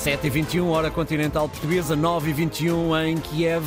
7h21, hora continental portuguesa, 9h21 em Kiev.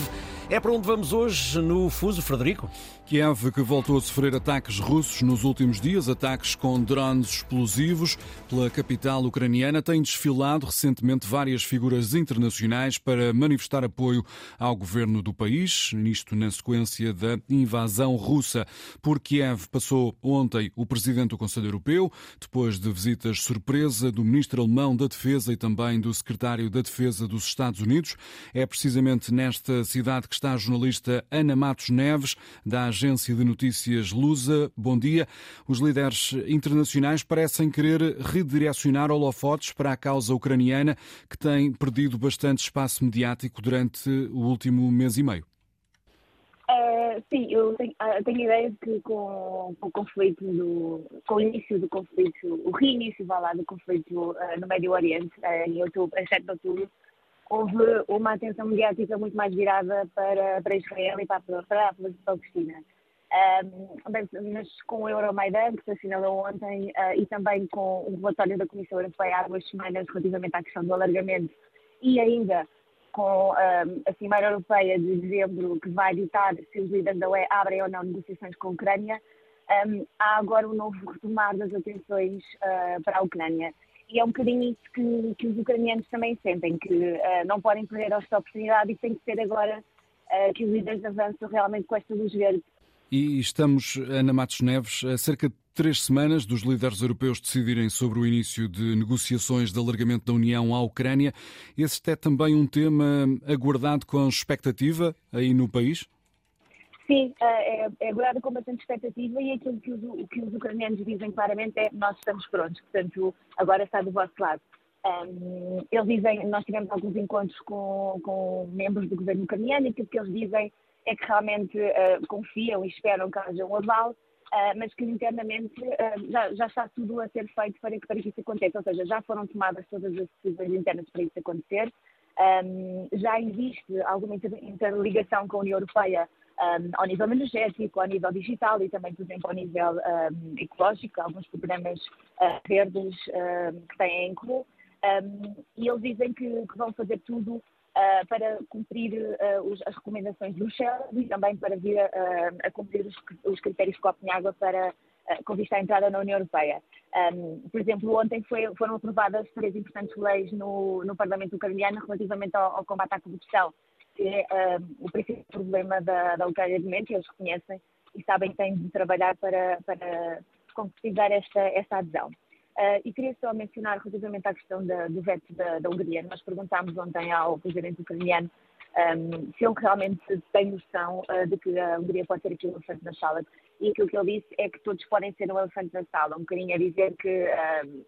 É para onde vamos hoje no Fuso, Frederico? Kiev, que voltou a sofrer ataques russos nos últimos dias, ataques com drones explosivos pela capital ucraniana, tem desfilado recentemente várias figuras internacionais para manifestar apoio ao governo do país, nisto na sequência da invasão russa. Por Kiev passou ontem o presidente do Conselho Europeu, depois de visitas surpresa do ministro alemão da Defesa e também do secretário da Defesa dos Estados Unidos. É precisamente nesta cidade que está a jornalista Ana Matos Neves, da agência de notícias Lusa. Bom dia. Os líderes internacionais parecem querer redirecionar holofotes para a causa ucraniana, que tem perdido bastante espaço mediático durante o último mês e meio. Uh, sim, eu tenho, uh, tenho a ideia de que com, com, o conflito, do, com o início do conflito, o reinício vá lá, do conflito uh, no Médio Oriente, em outubro, em 7 de outubro, houve uma atenção mediática muito mais virada para, para Israel e para, para a Palestina. Um, mas com o Euromaidan, que se assinalou ontem, uh, e também com o relatório da Comissão Europeia há duas semanas relativamente à questão do alargamento, e ainda com um, a Cimeira Europeia de dezembro, que vai ditar se os líderes da UE abrem ou não negociações com a Ucrânia, um, há agora um novo retomar das atenções uh, para a Ucrânia. E é um bocadinho isso que, que os ucranianos também sentem, que uh, não podem perder esta oportunidade e tem que ser agora uh, que os líderes avançam realmente com esta luz verde. E estamos, Ana Matos Neves, a cerca de três semanas dos líderes europeus decidirem sobre o início de negociações de alargamento da União à Ucrânia. Este é também um tema aguardado com expectativa aí no país? Sim, é, é aguardado com bastante expectativa e aquilo que os, que os ucranianos dizem claramente é nós estamos prontos, portanto agora está do vosso lado. Um, eles dizem, nós tivemos alguns encontros com, com membros do governo ucraniano e aquilo que eles dizem é que realmente uh, confiam e esperam que haja um aval, uh, mas que internamente uh, já, já, está tudo a ser feito para que, para que isso aconteça, ou seja, já foram tomadas todas as decisões internas para isso acontecer, um, já existe alguma interligação com a União Europeia um, ao nível energético, ao nível digital e também, por exemplo, ao nível um, ecológico, alguns programas uh, verdes um, que têm em comum. e eles dizem que, que vão fazer tudo uh, para cumprir uh, os, as recomendações do Shell e também para vir a cumprir os, os, critérios de Copenhaga para com vista à entrada na União Europeia. Um, por exemplo, ontem foi, foram aprovadas três importantes leis no, no Parlamento ucraniano relativamente ao, ao combate à corrupção que é um, o principal problema da, da Ucrânia de momento, eles reconhecem e sabem que têm de trabalhar para, para concretizar esta, esta adesão. Uh, e queria só mencionar relativamente à questão da, do veto da, da, Hungria. Nós perguntámos ontem ao presidente ucraniano um, se ele realmente tem noção uh, de que a Hungria pode ser aqui um elefante na sala. E aquilo que ele disse é que todos podem ser um elefante na sala. Um bocadinho a dizer que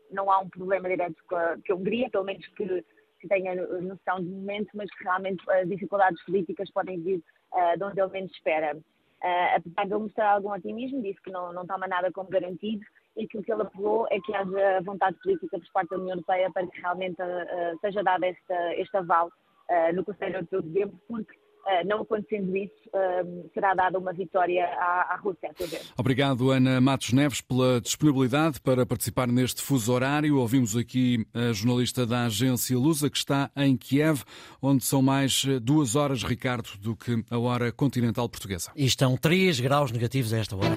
não há um problema direto com a, com a Hungria, pelo menos que que tenha noção de momento, mas que realmente as dificuldades políticas podem vir uh, de onde ele menos espera. Uh, apesar de ele mostrar algum otimismo, disse que não, não toma nada como garantido e aquilo que ele apelou é que haja vontade política por parte da União Europeia para que realmente uh, seja dado esta, este aval no Conselho Europeu de Dezembro, porque eh, não acontecendo isso, ehm, será dada uma vitória à, Rússia. Obrigado, Ana Matos Neves, pela disponibilidade para participar neste fuso horário. Ouvimos aqui a jornalista da agência Lusa, que está em Kiev, onde são mais duas horas, Ricardo, do que a hora continental portuguesa. E estão três graus negativos a esta hora.